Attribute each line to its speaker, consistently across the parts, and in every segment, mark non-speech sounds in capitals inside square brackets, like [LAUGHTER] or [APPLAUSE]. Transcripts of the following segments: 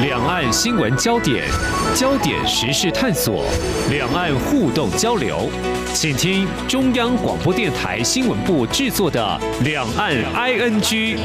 Speaker 1: 两岸新闻焦点，焦点时事探索，两岸互动交流，请听中央广播电台新闻部制作的《两岸 ING》。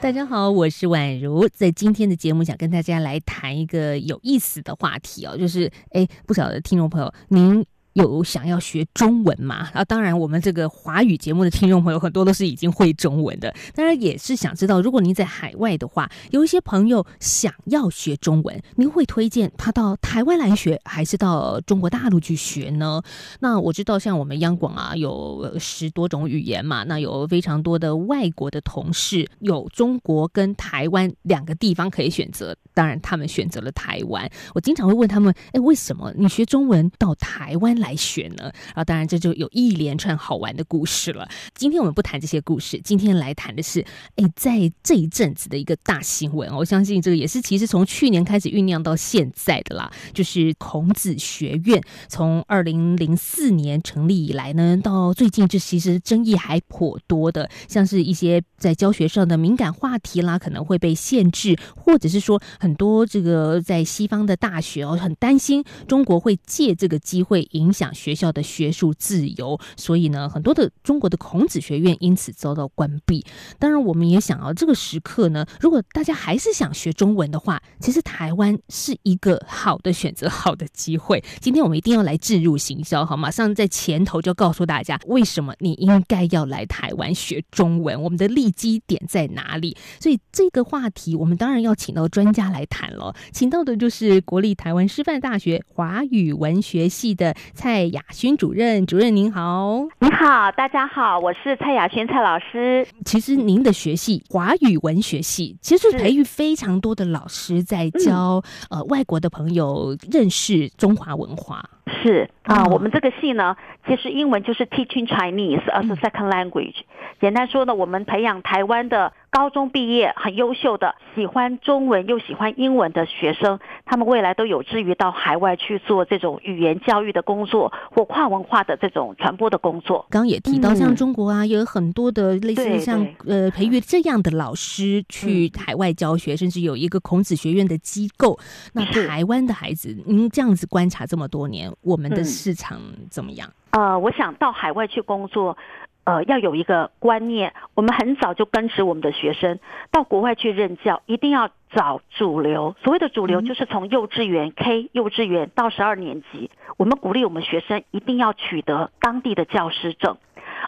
Speaker 2: 大家好，我是宛如，在今天的节目想跟大家来谈一个有意思的话题哦，就是哎，不晓得听众朋友您。有想要学中文吗？啊，当然，我们这个华语节目的听众朋友很多都是已经会中文的。当然，也是想知道，如果您在海外的话，有一些朋友想要学中文，您会推荐他到台湾来学，还是到中国大陆去学呢？那我知道，像我们央广啊，有十多种语言嘛，那有非常多的外国的同事，有中国跟台湾两个地方可以选择。当然，他们选择了台湾。我经常会问他们：“哎，为什么你学中文到台湾来学呢？”啊，当然这就有一连串好玩的故事了。今天我们不谈这些故事，今天来谈的是，哎，在这一阵子的一个大新闻。我相信这个也是其实从去年开始酝酿到现在的啦。就是孔子学院从二零零四年成立以来呢，到最近这其实争议还颇多的，像是一些在教学上的敏感话题啦，可能会被限制，或者是说很多这个在西方的大学哦，很担心中国会借这个机会影影响学校的学术自由，所以呢，很多的中国的孔子学院因此遭到关闭。当然，我们也想啊，这个时刻呢，如果大家还是想学中文的话，其实台湾是一个好的选择，好的机会。今天我们一定要来置入行销，好，马上在前头就告诉大家为什么你应该要来台湾学中文，我们的利基点在哪里。所以这个话题，我们当然要请到专家来谈了，请到的就是国立台湾师范大学华语文学系的蔡雅薰主任。主任您好。
Speaker 3: 你好，大家好，我是蔡雅薰蔡老师。
Speaker 2: 其实您的学系华语文学系，其实是培育非常多的老师在教、嗯、呃外国的朋友认识中华文化。
Speaker 3: 是啊，我们这个系呢，其实英文就是 Teaching Chinese as a Second Language。简单说呢，我们培养台湾的高中毕业很优秀的、喜欢中文又喜欢英文的学生，他们未来都有志于到海外去做这种语言教育的工作或跨文化的这种传播的工作。
Speaker 2: 刚刚也提到，像中国啊，有很多的类似像呃培育这样的老师去海外教学，甚至有一个孔子学院的机构。那台湾的孩子，您这样子观察这么多年，我们的市场怎么样？
Speaker 3: 呃，我想到海外去工作。呃，要有一个观念，我们很早就根植我们的学生到国外去任教，一定要找主流。所谓的主流，就是从幼稚园 K 幼稚园到十二年级，我们鼓励我们学生一定要取得当地的教师证。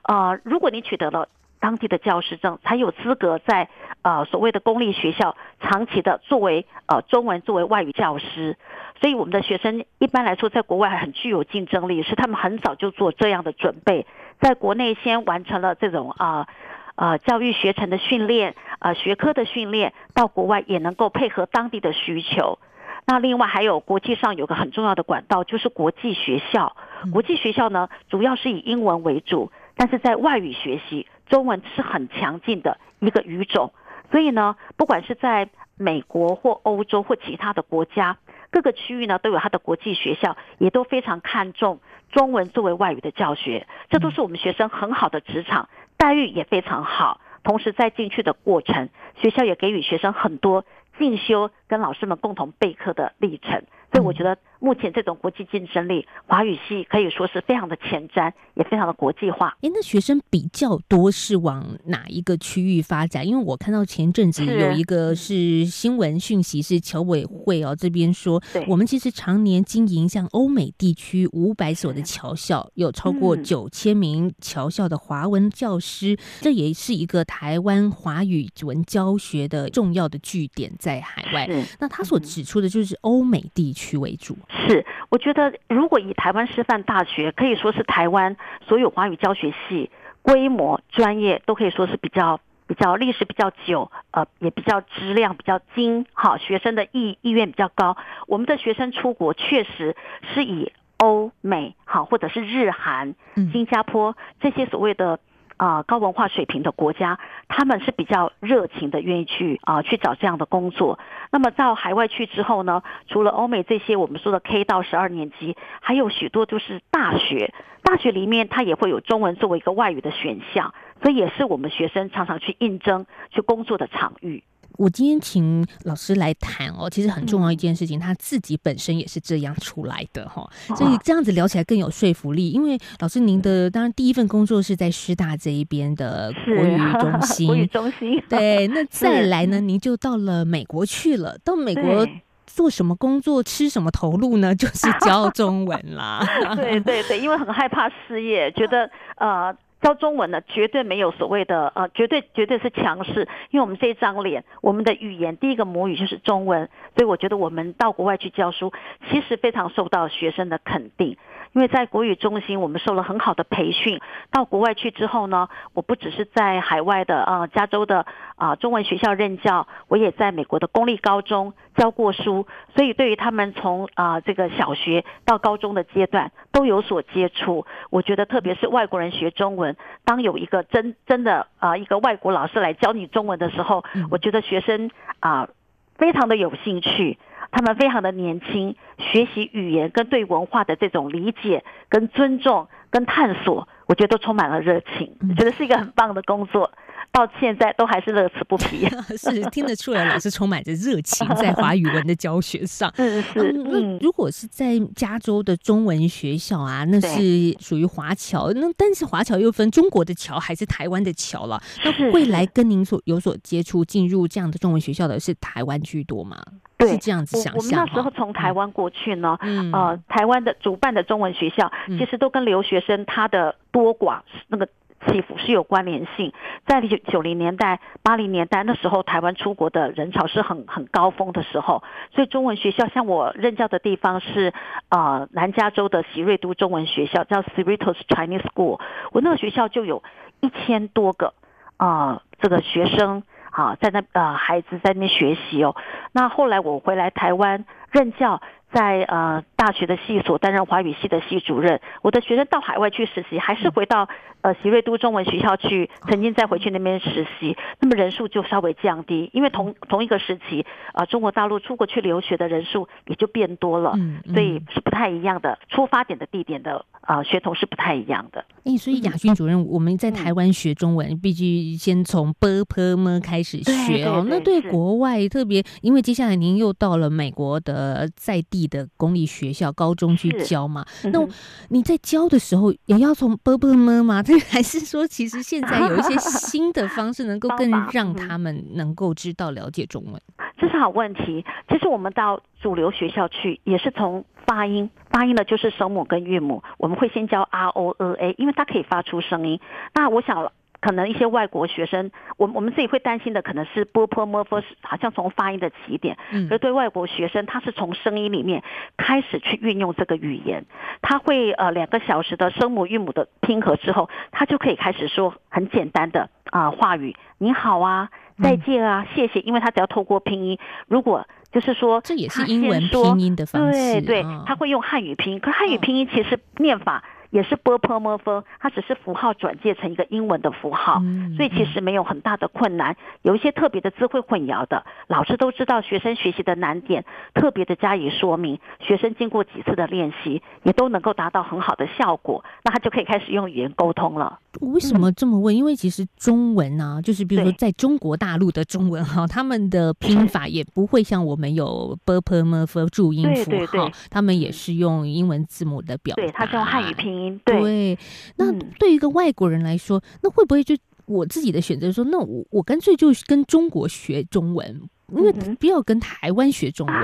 Speaker 3: 呃，如果你取得了当地的教师证，才有资格在呃所谓的公立学校长期的作为呃中文作为外语教师。所以我们的学生一般来说在国外很具有竞争力，是他们很早就做这样的准备。在国内先完成了这种啊呃教育学程的训练啊学科的训练，到国外也能够配合当地的需求。那另外还有国际上有个很重要的管道，就是国际学校。国际学校呢，主要是以英文为主，但是在外语学习，中文是很强劲的一个语种。所以呢，不管是在美国或欧洲或其他的国家，各个区域呢都有它的国际学校，也都非常看重。中文作为外语的教学，这都是我们学生很好的职场待遇也非常好。同时在进去的过程，学校也给予学生很多进修跟老师们共同备课的历程。所以我觉得。目前这种国际竞争力，华语系可以说是非常的前瞻，也非常的国际化。
Speaker 2: 哎，那学生比较多是往哪一个区域发展？因为我看到前阵子有一个是新闻讯息，是侨委会哦这边说，我们其实常年经营像欧美地区五百所的侨校，有超过九千名侨校的华文教师，这也是一个台湾华语文教学的重要的据点在海外。那他所指出的就是欧美地区为主。
Speaker 3: 是，我觉得如果以台湾师范大学可以说是台湾所有华语教学系规模专业都可以说是比较比较历史比较久，呃，也比较质量比较精，好，学生的意意愿比较高。我们的学生出国确实是以欧美好，或者是日韩、新加坡这些所谓的。啊、高文化水平的国家，他们是比较热情的，愿意去啊、去找这样的工作。那么到海外去之后呢，除了欧美这些我们说的 K 到十二年级，还有许多就是大学，大学里面它也会有中文作为一个外语的选项。所以也是我们学生常常去应征、去工作的场域。
Speaker 2: 我今天请老师来谈哦，其实很重要一件事情，他自己本身也是这样出来的哈，所以这样子聊起来更有说服力。因为老师您的当然第一份工作是在师大这一边的国语中心，[LAUGHS]
Speaker 3: 国语中心
Speaker 2: 对，那 [LAUGHS] 再来呢，您就到了美国去了，到美国做什么工作，吃什么投入呢？[LAUGHS] 就是教中文啦。
Speaker 3: 对对对，因为很害怕失业，觉得呃。教中文呢，绝对没有所谓的呃，绝对绝对是强势，因为我们这一张脸，我们的语言第一个母语就是中文，所以我觉得我们到国外去教书，其实非常受到学生的肯定。因为在国语中心，我们受了很好的培训。到国外去之后呢，我不只是在海外的啊、加州的啊、中文学校任教，我也在美国的公立高中教过书。所以对于他们从啊、这个小学到高中的阶段都有所接触。我觉得特别是外国人学中文，当有一个真真的啊、呃、一个外国老师来教你中文的时候，我觉得学生啊、呃、非常的有兴趣。他们非常的年轻，学习语言跟对文化的这种理解、跟尊重、跟探索，我觉得都充满了热情，我觉得是一个很棒的工作。到现在都还是乐此不疲，[LAUGHS]
Speaker 2: 是听得出来老师充满着热情在华语文的教学上。[LAUGHS]
Speaker 3: 是是，
Speaker 2: 嗯，那如果是在加州的中文学校啊，那是属于华侨，那但是华侨又分中国的侨还是台湾的侨了。那未来跟您所有所接触进入这样的中文学校的是台湾居多吗？
Speaker 3: 对，
Speaker 2: 是这样子想象。
Speaker 3: 我们那时候从台湾过去呢，嗯、呃，台湾的主办的中文学校其实都跟留学生他的多寡那个。起伏是有关联性，在九九零年代、八零年代那时候，台湾出国的人潮是很很高峰的时候，所以中文学校像我任教的地方是呃南加州的席瑞都中文学校，叫 Cerritos Chinese School，我那个学校就有一千多个啊、这个学生啊在那呃孩子在那边学习哦，那后来我回来台湾任教。在呃大学的系所担任华语系的系主任，我的学生到海外去实习，还是回到呃席瑞都中文学校去，曾经再回去那边实习，那么人数就稍微降低，因为同同一个时期啊，中国大陆出国去留学的人数也就变多了，所以是不太一样的出发点的地点的啊，学童是不太一样的。
Speaker 2: 哎，所以亚勋主任，我们在台湾学中文，必须先从 BPM 开始学哦。那对国外特别，因为接下来您又到了美国的在地的公立学。学校、高中去教嘛？那你在教的时候，也要从伯伯们嘛？这 [LAUGHS] 还是说，其实现在有一些新的方式，能够 [LAUGHS] 更让他们能够知道、了解中文。
Speaker 3: 这是好问题。其实我们到主流学校去，也是从发音，发音的就是声母跟韵母。我们会先教 R、O、E、A，因为它可以发出声音。那我想。可能一些外国学生，我我们自己会担心的，可能是波坡摩佛，好像从发音的起点。而对外国学生，他是从声音里面开始去运用这个语言。他会呃两个小时的声母韵母的拼合之后，他就可以开始说很简单的啊话语，你好啊，再见啊，谢谢。因为他只要透过拼音，如果就是说
Speaker 2: 这也是英文拼音的方式，
Speaker 3: 对对，他会用汉语拼音，可汉语拼音其实念法。也是 bpmf 它只是符号转介成一个英文的符号所以其实没有很大的困难有一些特别的字会混淆的老师都知道学生学习的难点特别的加以说明学生经过几次的练习也都能够达到很好的效果那他就可以开始用语言沟通了。
Speaker 2: 为什么这么问？因为其实中文呢就是比如说在中国大陆的中文哈 [LAUGHS] 他们的拼法也不会像我们有 bpmf 注音符号他们也是用英文字母的表
Speaker 3: 对它是用汉语拼音
Speaker 2: 对，对，那对于一个外国人来说，嗯，那会不会就我自己的选择说，那我我干脆就跟中国学中文？因为不要跟台湾学中文，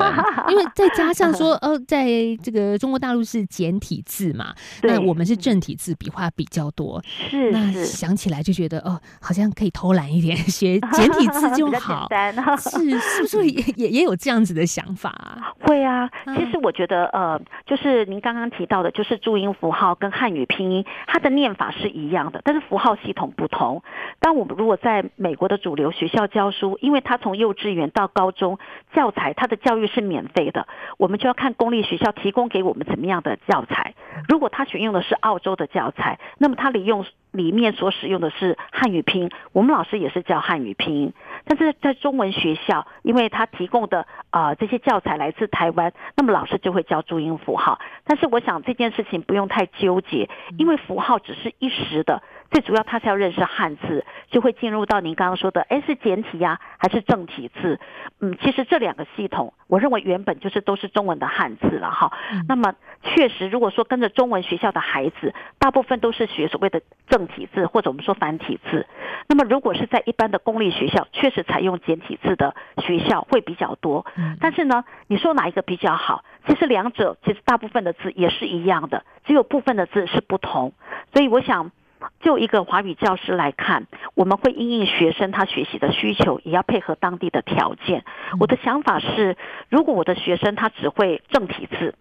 Speaker 2: 因为再加上 [LAUGHS] 说，呃，在这个中国大陆是简体字嘛，那我们是正体字，笔画比较多。
Speaker 3: 是，
Speaker 2: 那想起来就觉得，哦，好像可以偷懒一点，[LAUGHS] 学简体字 [LAUGHS] 就好。是，是不是也也也有这样子的想法啊？
Speaker 3: 会啊，其实我觉得，呃，就是您刚刚提到的，就是注音符号跟汉语拼音，它的念法是一样的，但是符号系统不同。当我们如果在美国的主流学校教书，因为他从幼稚园到高中教材，它的教育是免费的，我们就要看公立学校提供给我们怎么样的教材。如果他选用的是澳洲的教材，那么他利用里面所使用的是汉语拼音，我们老师也是教汉语拼音。但是在中文学校，因为他提供的啊、呃、这些教材来自台湾，那么老师就会教注音符号。但是我想这件事情不用太纠结，因为符号只是一时的。最主要，他是要认识汉字，就会进入到您刚刚说的，诶，是简体呀，还是正体字？嗯，其实这两个系统，我认为原本就是都是中文的汉字了哈。那么，确实，如果说跟着中文学校的孩子，大部分都是学所谓的正体字，或者我们说繁体字。那么，如果是在一般的公立学校，确实采用简体字的学校会比较多。但是呢，你说哪一个比较好？其实两者其实大部分的字也是一样的，只有部分的字是不同。所以我想。就一个华语教师来看，我们会因应学生他学习的需求，也要配合当地的条件。我的想法是，如果我的学生他只会正体字，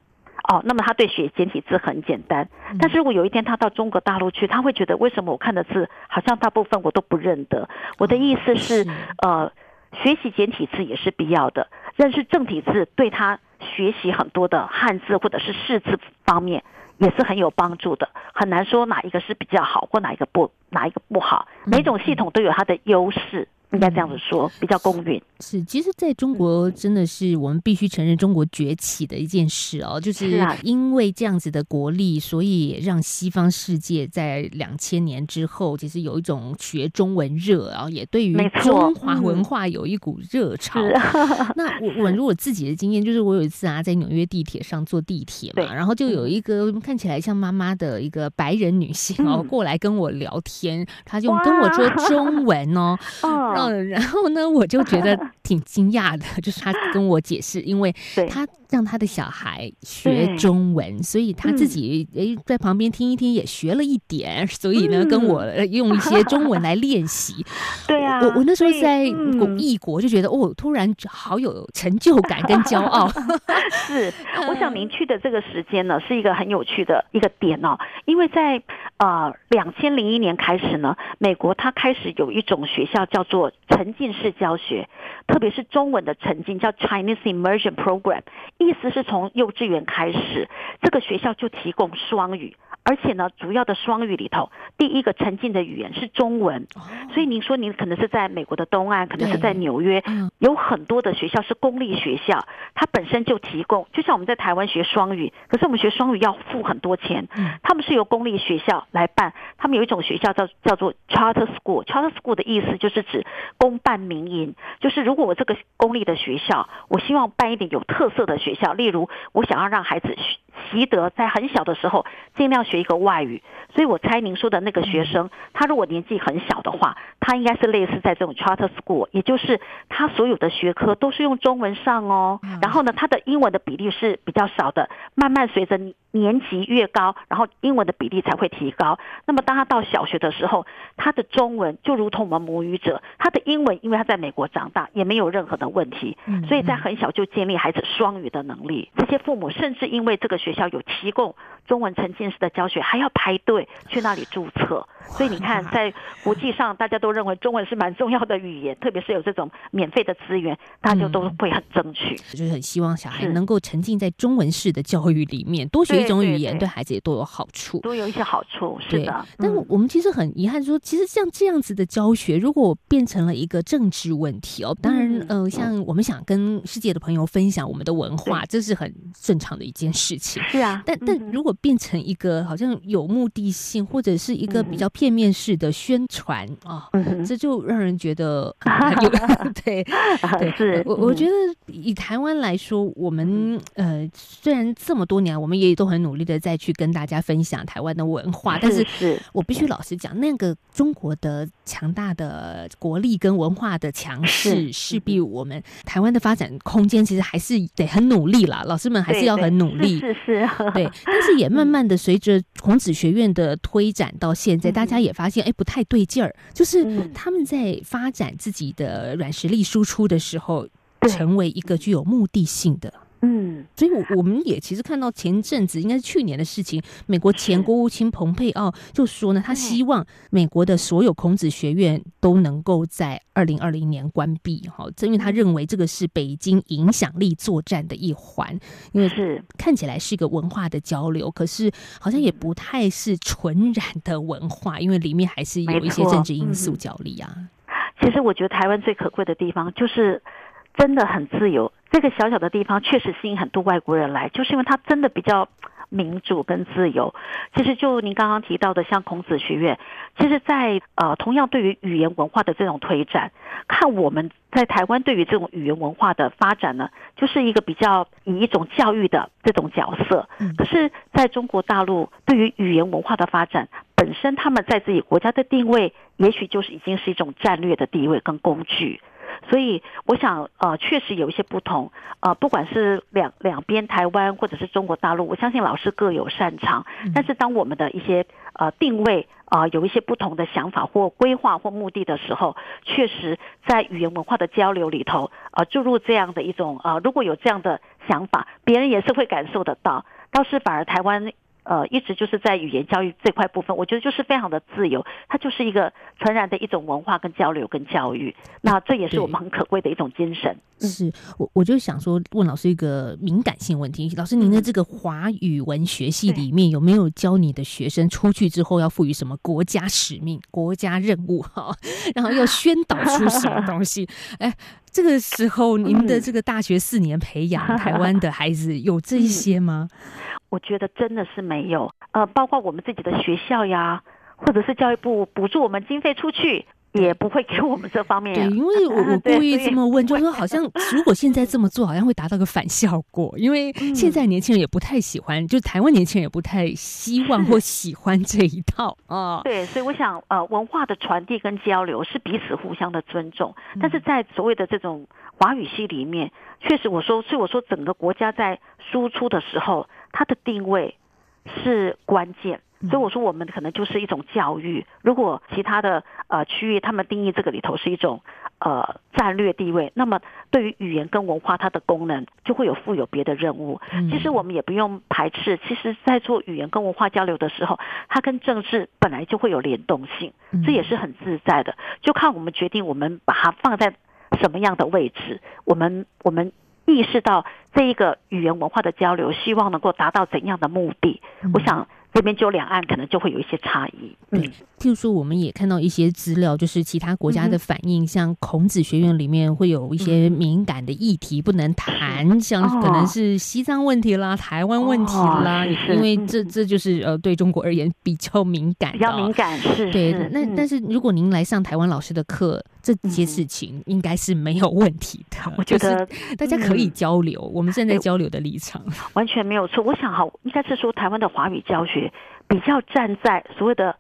Speaker 3: 哦，那么他对学简体字很简单。但是如果有一天他到中国大陆去，他会觉得为什么我看的字好像大部分我都不认得？我的意思是，呃，学习简体字也是必要的，认识正体字对他学习很多的汉字或者是识字方面。也是很有帮助的，很难说哪一个是比较好，或哪一个不，哪一个不好。每种系统都有它的优势。应该这样子说，比较公允。
Speaker 2: 是，其实在中国真的是我们必须承认中国崛起的一件事哦，就是因为这样子的国力，所以让西方世界在两千年之后，其实有一种学中文热，然后也对于中华文化有一股热潮。[LAUGHS] 那我我如果自己的经验，就是我有一次啊，在纽约地铁上坐地铁嘛，然后就有一个看起来像妈妈的一个白人女性哦过来跟我聊天，她就跟我说中文哦。[LAUGHS] 嗯，然后呢，我就觉得挺惊讶的，就是他跟我解释，因为他让他的小孩学中文，所以他自己诶在旁边听一听，也学了一点，所以呢，跟我用一些中文来练习。[LAUGHS] 对啊，我我那时候在异国就觉得哦，突然好有成就感跟骄傲。[LAUGHS]
Speaker 3: 是，[LAUGHS] 我想您去的这个时间呢，是一个很有趣的一个点哦，因为在呃两千零一年开始呢，美国它开始有一种学校叫做。沉浸式教学，特别是中文的沉浸，叫 Chinese Immersion Program，意思是从幼稚园开始，这个学校就提供双语。而且呢，主要的双语里头，第一个沉浸的语言是中文，所以您说您可能是在美国的东岸，可能是在纽约，有很多的学校是公立学校，它本身就提供，就像我们在台湾学双语，可是我们学双语要付很多钱，他们是由公立学校来办，他们有一种学校叫叫做 Charter School，Charter School 的意思就是指公办民营，就是如果我这个公立的学校，我希望办一点有特色的学校，例如我想要让孩子学。习得在很小的时候尽量学一个外语，所以我猜您说的那个学生，他如果年纪很小的话，他应该是类似在这种 charter school，也就是他所有的学科都是用中文上哦。然后呢，他的英文的比例是比较少的，慢慢随着年级越高，然后英文的比例才会提高。那么当他到小学的时候，他的中文就如同我们母语者，他的英文因为他在美国长大，也没有任何的问题，所以在很小就建立孩子双语的能力。这些父母甚至因为这个学校有提供中文沉浸式的教学，还要排队去那里注册。所以你看，在国际上，大家都认为中文是蛮重要的语言，特别是有这种免费的资源，大家都会很争取。
Speaker 2: 就是很希望小孩能够沉浸在中文式的教育里面，多学一种语言，对孩子也都有好处，
Speaker 3: 都有一些好处。是的，
Speaker 2: 但我们其实很遗憾说，其实像这样子的教学，如果变成了一个政治问题哦，当然，呃，像我们想跟世界的朋友分享我们的文化，这是很正常的一件事情。
Speaker 3: 是啊，
Speaker 2: 但但如果变成一个好像有目的性，或者是一个比较。片面式的宣传啊，这就让人觉得有 [LAUGHS] 对对，是我我觉得以台湾来说，我们呃虽然这么多年，我们也都很努力的再去跟大家分享台湾的文化，但是我必须老实讲，那个中国的强大的国力跟文化的强势，势必我们台湾的发展空间其实还是得很努力啦，老师们还是要很努力，
Speaker 3: 是是，
Speaker 2: 对，但是也慢慢的随着孔子学院的推展到现在，大大家也发现，哎，不太对劲儿，就是他们在发展自己的软实力输出的时候，成为一个具有目的性的。嗯，所以，我我们也其实看到前阵子应该是去年的事情，美国前国务卿蓬佩奥就说呢，他希望美国的所有孔子学院都能够在二零二零年关闭，哈，因为他认为这个是北京影响力作战的一环，因为是。看起来是一个文化的交流，可是好像也不太是纯然的文化，因为里面还是有一些政治因素角力啊。
Speaker 3: 其实我觉得台湾最可贵的地方就是真的很自由。这个小小的地方确实吸引很多外国人来，就是因为它真的比较民主跟自由。其实就您刚刚提到的，像孔子学院，其实在呃同样对于语言文化的这种推展，看我们在台湾对于这种语言文化的发展呢，就是一个比较以一种教育的这种角色。可是在中国大陆，对于语言文化的发展本身，他们在自己国家的定位，也许就是已经是一种战略的地位跟工具。所以，我想，呃，确实有一些不同，呃，不管是两两边台湾或者是中国大陆，我相信老师各有擅长。但是，当我们的一些呃定位啊、呃、有一些不同的想法或规划或目的的时候，确实在语言文化的交流里头，呃，注入这样的一种呃，如果有这样的想法，别人也是会感受得到。倒是反而台湾。呃，一直就是在语言教育这块部分，我觉得就是非常的自由，它就是一个纯然的一种文化跟交流跟教育。那这也是我们很可贵的一种精神。
Speaker 2: 是我我就想说，问老师一个敏感性问题，老师您的这个华语文学系里面有没有教你的学生出去之后要赋予什么国家使命、国家任务哈，[LAUGHS] 然后要宣导出什么东西？哎，这个时候您的这个大学四年培养台湾的孩子有这一些吗？
Speaker 3: 我觉得真的是没有，呃，包括我们自己的学校呀，或者是教育部补助我们经费出去，也不会给我们这方面。
Speaker 2: 对，因为我我 [LAUGHS] 故意这么问，就是说好像如果现在这么做，好像会达到个反效果，因为现在年轻人也不太喜欢，就台湾年轻人也不太希望或 [LAUGHS] 喜欢这一套啊。
Speaker 3: 对，所以我想，呃，文化的传递跟交流是彼此互相的尊重，但是在所谓的这种华语系里面，确实我说，所以我说整个国家在输出的时候。它的定位是关键，所以我说我们可能就是一种教育。如果其他的呃区域他们定义这个里头是一种呃战略地位，那么对于语言跟文化它的功能就会有负有别的任务。其实我们也不用排斥，其实在做语言跟文化交流的时候，它跟政治本来就会有联动性，这也是很自在的。就看我们决定我们把它放在什么样的位置，我们我们。意识到这一个语言文化的交流，希望能够达到怎样的目的？我想。这边就两岸可能就会有一些差异。
Speaker 2: 对，譬如说，我们也看到一些资料，就是其他国家的反应，嗯、像孔子学院里面会有一些敏感的议题不能谈，嗯、像可能是西藏问题啦、哦、台湾问题啦，哦、因为这这就是呃对中国而言比较敏感的，
Speaker 3: 比较敏感是。
Speaker 2: 对，那、嗯、但是如果您来上台湾老师的课，这些事情应该是没有问题的。[LAUGHS] 我觉得大家可以交流，嗯、我们现在交流的立场
Speaker 3: 完全没有错。我想哈，应该是说台湾的华语教学。比较站在所谓的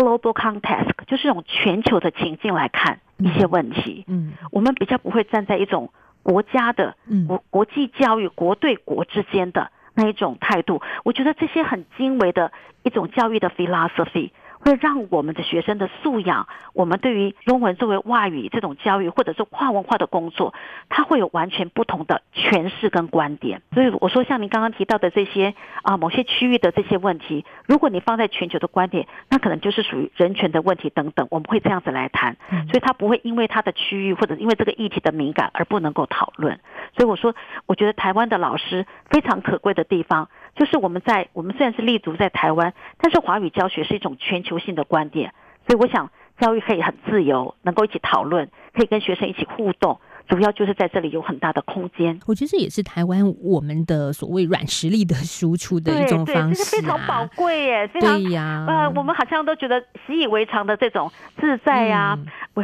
Speaker 3: global context，就是这种全球的情境来看一些问题。嗯，我们比较不会站在一种国家的国国际教育国对国之间的那一种态度。我觉得这些很精微的一种教育的 philosophy。会让我们的学生的素养，我们对于中文作为外语这种教育，或者是跨文化的工作，它会有完全不同的诠释跟观点。所以我说，像您刚刚提到的这些啊，某些区域的这些问题，如果你放在全球的观点，那可能就是属于人权的问题等等，我们会这样子来谈。所以它不会因为它的区域或者因为这个议题的敏感而不能够讨论。所以我说，我觉得台湾的老师非常可贵的地方。就是我们在我们虽然是立足在台湾，但是华语教学是一种全球性的观点，所以我想教育可以很自由，能够一起讨论，可以跟学生一起互动。主要就是在这里有很大的空间，
Speaker 2: 我觉得这也是台湾我们的所谓软实力的输出的一种方式，啊，
Speaker 3: 是非常宝贵耶，非常
Speaker 2: 对呀。
Speaker 3: 呃，我们好像都觉得习以为常的这种自在呀，啊，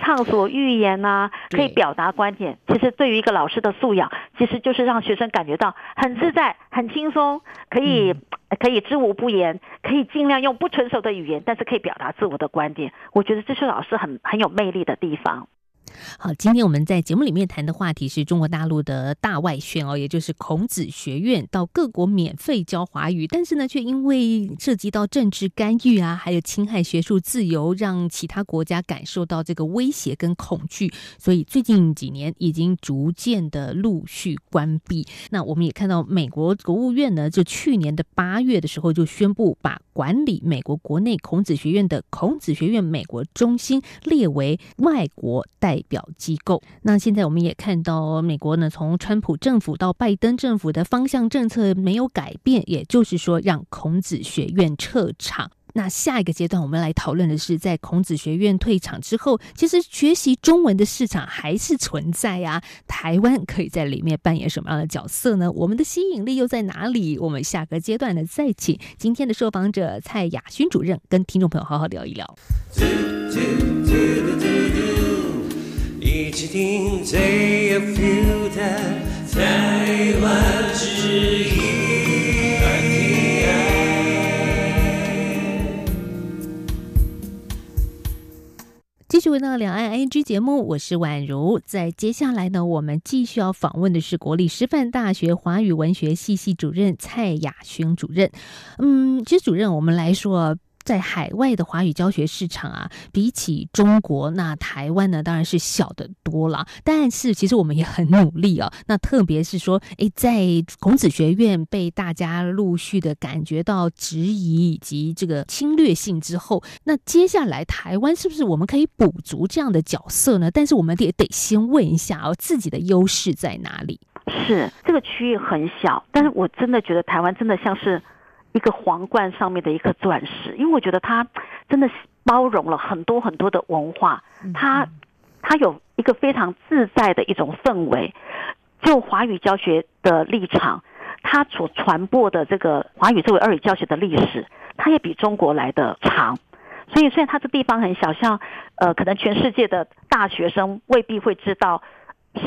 Speaker 3: 畅、嗯、[LAUGHS] 所欲言呐，啊，可以表达观点。其实对于一个老师的素养，其实就是让学生感觉到很自在、很轻松，可以、嗯、可以知无不言，可以尽量用不成熟的语言，但是可以表达自我的观点。我觉得这是老师很很有魅力的地方。
Speaker 2: 好，今天我们在节目里面谈的话题是中国大陆的大外宣哦，也就是孔子学院到各国免费教华语，但是呢，却因为涉及到政治干预啊，还有侵害学术自由，让其他国家感受到这个威胁跟恐惧，所以最近几年已经逐渐的陆续关闭。那我们也看到，美国国务院呢，就去年的八月的时候就宣布，把管理美国国内孔子学院的孔子学院美国中心列为外国代表机构。那现在我们也看到，美国呢，从川普政府到拜登政府的方向政策没有改变，也就是说，让孔子学院撤场。那下一个阶段，我们来讨论的是，在孔子学院退场之后，其实学习中文的市场还是存在呀。台湾可以在里面扮演什么样的角色呢？我们的吸引力又在哪里？我们下个阶段呢，再请今天的受访者蔡雅勋主任跟听众朋友好好聊一聊。一起听最 feel 的台湾之音。继续回到两岸 ING 节目，我是宛如。在接下来呢，我们继续要访问的是国立师范大学华语文学系系主任蔡雅薰主任。嗯，其实主任，我们来说。在海外的华语教学市场啊，比起中国，那台湾呢，当然是小得多了。但是其实我们也很努力啊。那特别是说，诶，在孔子学院被大家陆续的感觉到质疑以及这个侵略性之后，那接下来台湾是不是我们可以补足这样的角色呢？但是我们也得先问一下哦，自己的优势在哪里？
Speaker 3: 是这个区域很小，但是我真的觉得台湾真的像是。一个皇冠上面的一颗钻石，因为我觉得它真的是包容了很多很多的文化，它它有一个非常自在的一种氛围。就华语教学的立场，它所传播的这个华语作为二语教学的历史，它也比中国来的长。所以虽然它这地方很小，像呃，可能全世界的大学生未必会知道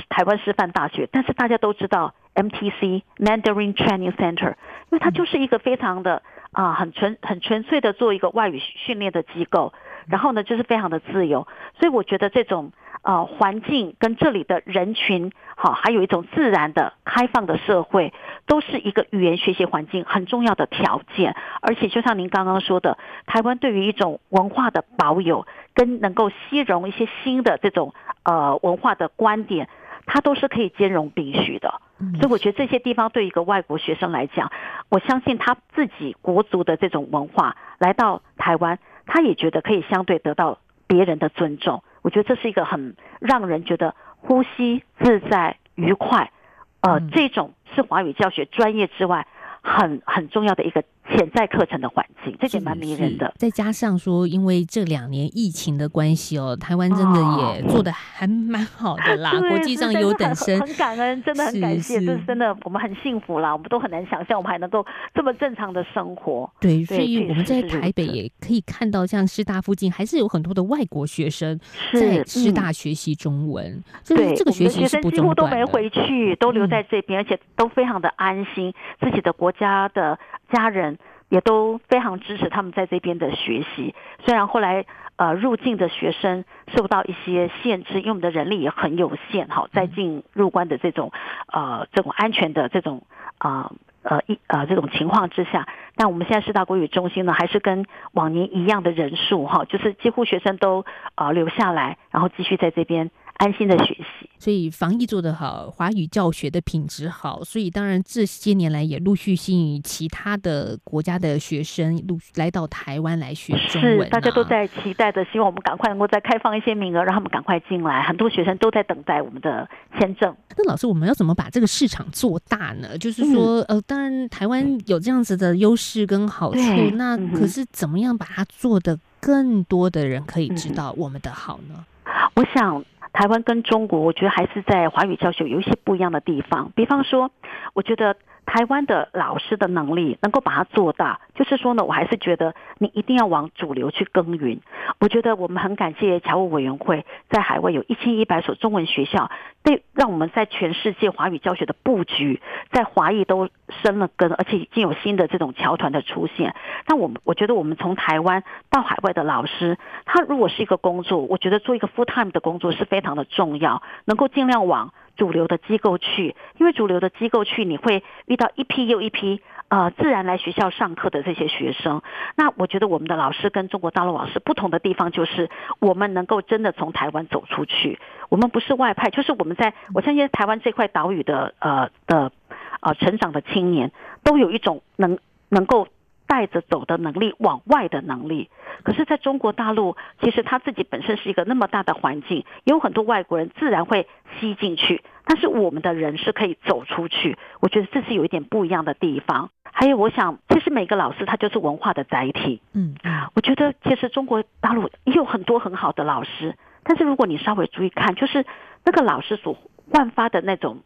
Speaker 3: 台湾师范大学，但是大家都知道。MTC Mandarin Training Center，因为它就是一个非常的啊、很纯很纯粹的做一个外语训练的机构，然后呢，就是非常的自由，所以我觉得这种啊环境跟这里的人群，好，还有一种自然的开放的社会，都是一个语言学习环境很重要的条件。而且就像您刚刚说的，台湾对于一种文化的保有，跟能够吸容一些新的这种呃文化的观点。它都是可以兼容并蓄的，所以我觉得这些地方对一个外国学生来讲，我相信他自己国族的这种文化来到台湾，他也觉得可以相对得到别人的尊重。我觉得这是一个很让人觉得呼吸自在愉快，呃，这种是华语教学专业之外。很很重要的一个潜在课程的环境，这点蛮迷人的。
Speaker 2: 再加上说，因为这两年疫情的关系哦，台湾真的也做的还蛮好的啦。哦、国际上优等生
Speaker 3: 很，很感恩，真的很感谢，这是真的，我们很幸福啦。我们都很难想象，我们还能够这么正常的生活。
Speaker 2: 对，所以我们在台北也可以看到，像师大附近还是有很多的外国学生在师大学习中文。对、嗯，这个学习是不中断的。学生几乎都没回去，都留在这边，嗯、而且都非常的安心，自己的国。家的家人也都非常支持他们在这边的学习。虽然后来呃入境的学生受到一些限制，因为我们的人力也很有限，哈，在进入关的这种呃这种安全的这种啊呃一呃，呃这种情况之下，但我们现在师大国语中心呢，还是跟往年一样的人数哈，就是几乎学生都呃留下来，然后继续在这边。安心的学习，所以防疫做得好，华语教学的品质好，所以当然这些年来也陆续吸引其他的国家的学生陆续来到台湾来学中文啊。
Speaker 3: 是，大家都在期待着，希望我们赶快能够再开放一些名额，让他们赶快进来。很多学生都在等待我们的签证。
Speaker 2: 那老师，我们要怎么把这个市场做大呢？就是说，嗯、呃，当然台湾有这样子的优势跟好处，那可是怎么样把它做得更多的人可以知道我们的好呢？
Speaker 3: 嗯、我想。台湾跟中国，我觉得还是在华语教学有一些不一样的地方。比方说，我觉得台湾的老师的能力能够把它做大，就是说呢，我还是觉得你一定要往主流去耕耘。我觉得我们很感谢侨务委员会在海外有一千一百所中文学校，对，让我们在全世界华语教学的布局，在华裔都生了根，而且已经有新的这种侨团的出现。但我我觉得我们从台湾到海外的老师，他如果是一个工作，我觉得做一个 full time 的工作是非常的重要，能够尽量往。主流的机构去，因为主流的机构去，你会遇到一批又一批呃自然来学校上课的这些学生。那我觉得我们的老师跟中国大陆老师不同的地方，就是我们能够真的从台湾走出去。我们不是外派，就是我们在我相信台湾这块岛屿的呃的呃成长的青年，都有一种能能够。带着走的能力，往外的能力。可是，在中国大陆，其实他自己本身是一个那么大的环境，有很多外国人自然会吸进去。但是，我们的人是可以走出去。我觉得这是有一点不一样的地方。还有，我想，其实每个老师他就是文化的载体。嗯，我觉得其实中国大陆也有很多很好的老师，但是如果你稍微注意看，就是那个老师所焕发的那种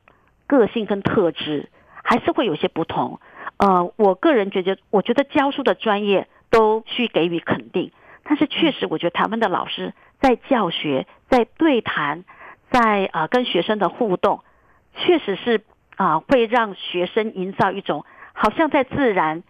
Speaker 3: 个性跟特质，还是会有些不同。呃，我个人觉得，我觉得教书的专业都需给予肯定，但是确实，我觉得他们的老师在教学、在对谈、在啊、呃、跟学生的互动，确实是啊、呃、会让学生营造一种好像在自然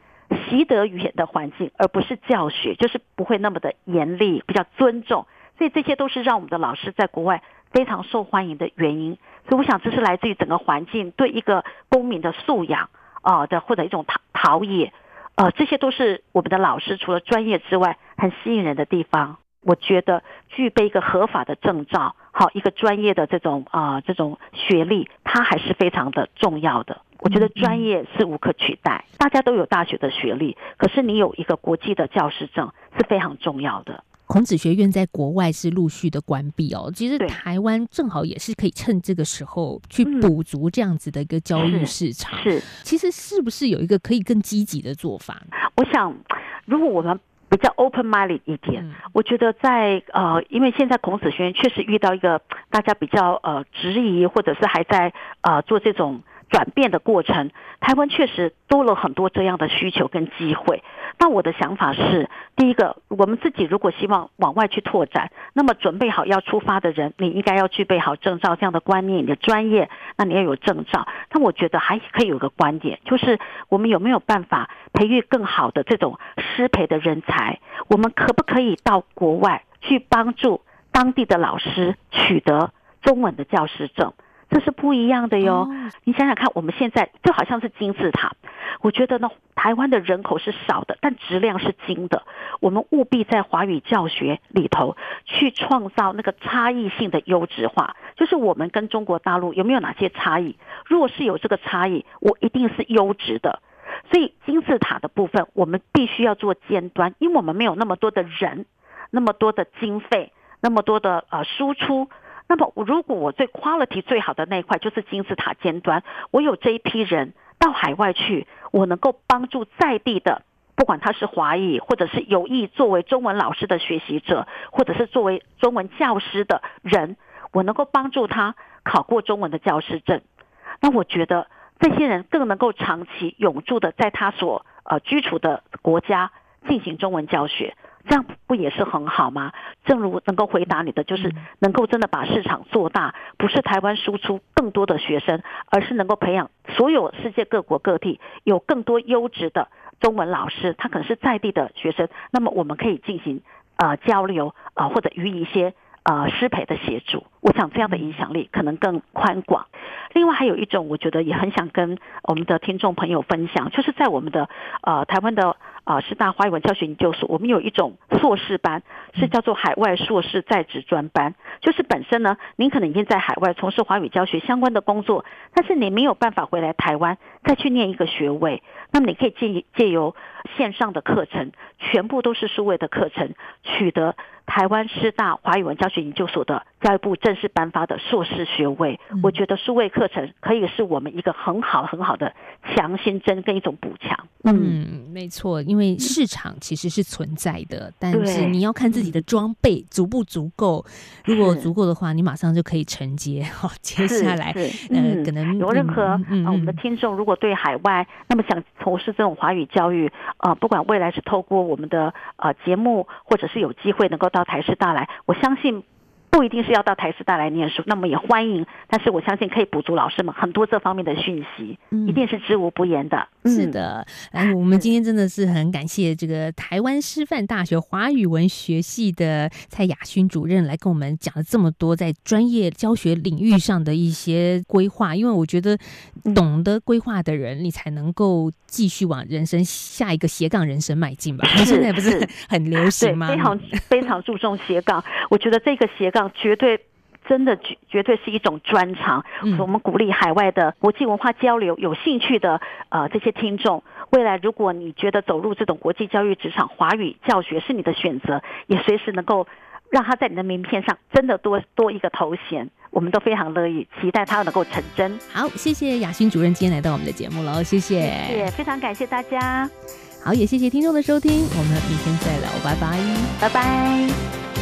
Speaker 3: 习得语言的环境，而不是教学，就是不会那么的严厉，比较尊重，所以这些都是让我们的老师在国外非常受欢迎的原因。所以我想，这是来自于整个环境对一个公民的素养。啊的或者一种陶陶冶，呃，这些都是我们的老师除了专业之外很吸引人的地方。我觉得具备一个合法的证照，好一个专业的这种啊、呃、这种学历，它还是非常的重要的。我觉得专业是无可取代，大家都有大学的学历，可是你有一个国际的教师证是非常重要的。
Speaker 2: 孔子学院在国外是陆续的关闭哦，其实台湾正好也是可以趁这个时候去补足这样子的一个教育市场。
Speaker 3: 嗯、是，是，
Speaker 2: 其实是不是有一个可以更积极的做法？
Speaker 3: 我想，如果我们比较 open minded 一点，嗯、我觉得在呃，因为现在孔子学院确实遇到一个大家比较呃质疑，或者是还在呃做这种。转变的过程，台湾确实多了很多这样的需求跟机会。那我的想法是，第一个，我们自己如果希望往外去拓展，那么准备好要出发的人，你应该要具备好证照这样的观念，你的专业，那你要有证照。但我觉得还可以有个观点，就是我们有没有办法培育更好的这种师培的人才？我们可不可以到国外去帮助当地的老师取得中文的教师证？这是不一样的哟，你想想看，我们现在就好像是金字塔，我觉得呢，台湾的人口是少的，但质量是精的。我们务必在华语教学里头去创造那个差异性的优质化，就是我们跟中国大陆有没有哪些差异？如果是有这个差异，我一定是优质的。所以金字塔的部分，我们必须要做尖端，因为我们没有那么多的人，那么多的经费，那么多的呃输出。那么，如果我最 quality 最好的那一块就是金字塔尖端，我有这一批人到海外去，我能够帮助在地的，不管他是华裔，或者是有意作为中文老师的学习者，或者是作为中文教师的人，我能够帮助他考过中文的教师证。那我觉得这些人更能够长期永驻的在他所呃居处的国家进行中文教学。这样不也是很好吗？正如能够回答你的，就是能够真的把市场做大，不是台湾输出更多的学生，而是能够培养所有世界各国各地有更多优质的中文老师，他可能是在地的学生，那么我们可以进行呃交流啊、呃，或者予以一些呃师培的协助。我想这样的影响力可能更宽广。另外还有一种，我觉得也很想跟我们的听众朋友分享，就是在我们的呃台湾的。呃，师大华语文教学研究所，我们有一种硕士班，是叫做海外硕士在职专班。就是本身呢，您可能已经在海外从事华语教学相关的工作，但是你没有办法回来台湾再去念一个学位，那么你可以借借由线上的课程，全部都是数位的课程，取得台湾师大华语文教学研究所的教育部正式颁发的硕士学位。嗯、我觉得数位课程可以是我们一个很好很好的强心针跟一种补强。
Speaker 2: 嗯，没错，因为市场其实是存在的，嗯、但是你要看自己的装备足不足够。如果足够的话，你马上就可以承接。好，[LAUGHS] 接下来呃，可能
Speaker 3: 有任何啊、嗯呃，我们的听众如果对海外那么想从事这种华语教育啊、呃，不管未来是透过我们的呃节目，或者是有机会能够到台师大来，我相信。不一定是要到台师大来念书，那么也欢迎。但是我相信可以补足老师们很多这方面的讯息，嗯、一定是知无不言的。
Speaker 2: 是的，哎，我们今天真的是很感谢这个台湾师范大学华语文学系的蔡雅勋主任来跟我们讲了这么多在专业教学领域上的一些规划。因为我觉得懂得规划的人，你才能够继续往人生下一个斜杠人生迈进吧。现在不是很流行吗？
Speaker 3: 非常非常注重斜杠，我觉得这个斜杠。绝对，真的绝绝对是一种专长。嗯、我们鼓励海外的国际文化交流，有兴趣的呃这些听众，未来如果你觉得走入这种国际教育职场，华语教学是你的选择，也随时能够让他在你的名片上真的多多一个头衔，我们都非常乐意，期待他能够成真。
Speaker 2: 好，谢谢雅欣主任今天来到我们的节目了，谢谢，
Speaker 3: 谢谢，非常感谢大家。
Speaker 2: 好，也谢谢听众的收听，我们明天再聊，拜拜，
Speaker 3: 拜拜。